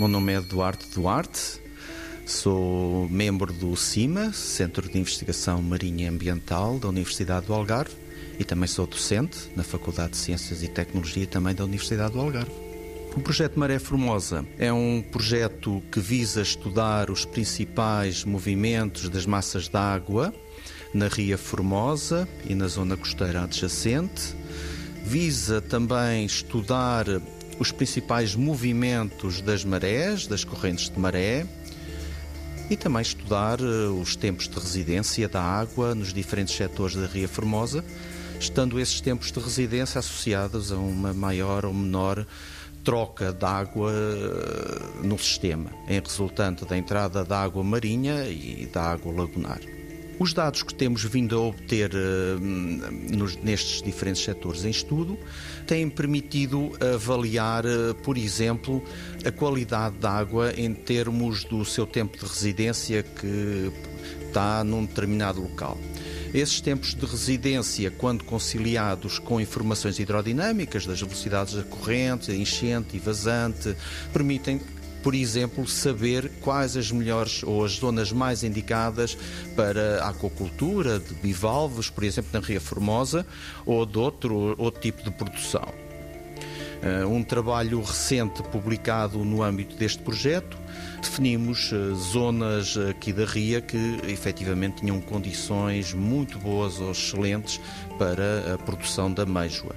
meu nome é Duarte Duarte, sou membro do CIMA, Centro de Investigação Marinha e Ambiental da Universidade do Algarve, e também sou docente na Faculdade de Ciências e Tecnologia também da Universidade do Algarve. O projeto Maré Formosa é um projeto que visa estudar os principais movimentos das massas d'água na Ria Formosa e na zona costeira adjacente. Visa também estudar os principais movimentos das marés, das correntes de maré, e também estudar eh, os tempos de residência da água nos diferentes setores da Ria Formosa, estando esses tempos de residência associados a uma maior ou menor troca de água eh, no sistema, em resultante da entrada da água marinha e da água lagunar. Os dados que temos vindo a obter uh, nos, nestes diferentes setores em estudo têm permitido avaliar, uh, por exemplo, a qualidade da água em termos do seu tempo de residência que está num determinado local. Esses tempos de residência, quando conciliados com informações hidrodinâmicas das velocidades da corrente, enchente e vazante, permitem por exemplo, saber quais as melhores ou as zonas mais indicadas para a aquacultura de bivalves, por exemplo, na Ria Formosa, ou de outro, outro tipo de produção. Uh, um trabalho recente publicado no âmbito deste projeto, definimos uh, zonas aqui da Ria que efetivamente tinham condições muito boas ou excelentes para a produção da meijoa.